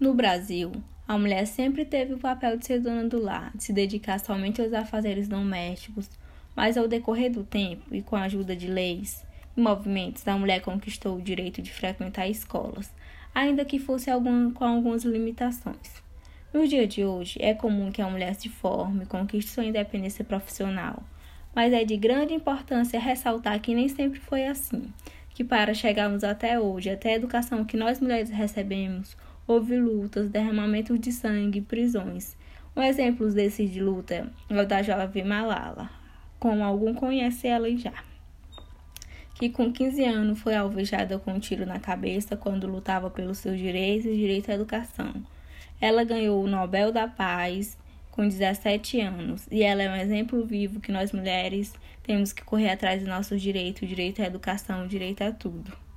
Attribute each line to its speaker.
Speaker 1: No Brasil, a mulher sempre teve o papel de ser dona do lar, de se dedicar somente aos afazeres domésticos, mas ao decorrer do tempo e com a ajuda de leis e movimentos, a mulher conquistou o direito de frequentar escolas, ainda que fosse algum, com algumas limitações. No dia de hoje, é comum que a mulher se forme, conquiste sua independência profissional, mas é de grande importância ressaltar que nem sempre foi assim, que para chegarmos até hoje, até a educação que nós mulheres recebemos, houve lutas, derramamento de sangue, prisões. Um exemplo desses de luta é o da jovem Malala, como algum conhece ela já. Que com 15 anos foi alvejada com um tiro na cabeça quando lutava pelos seus direitos e direito à educação. Ela ganhou o Nobel da Paz com 17 anos e ela é um exemplo vivo que nós mulheres temos que correr atrás dos nossos direitos, direito à educação, direito a tudo.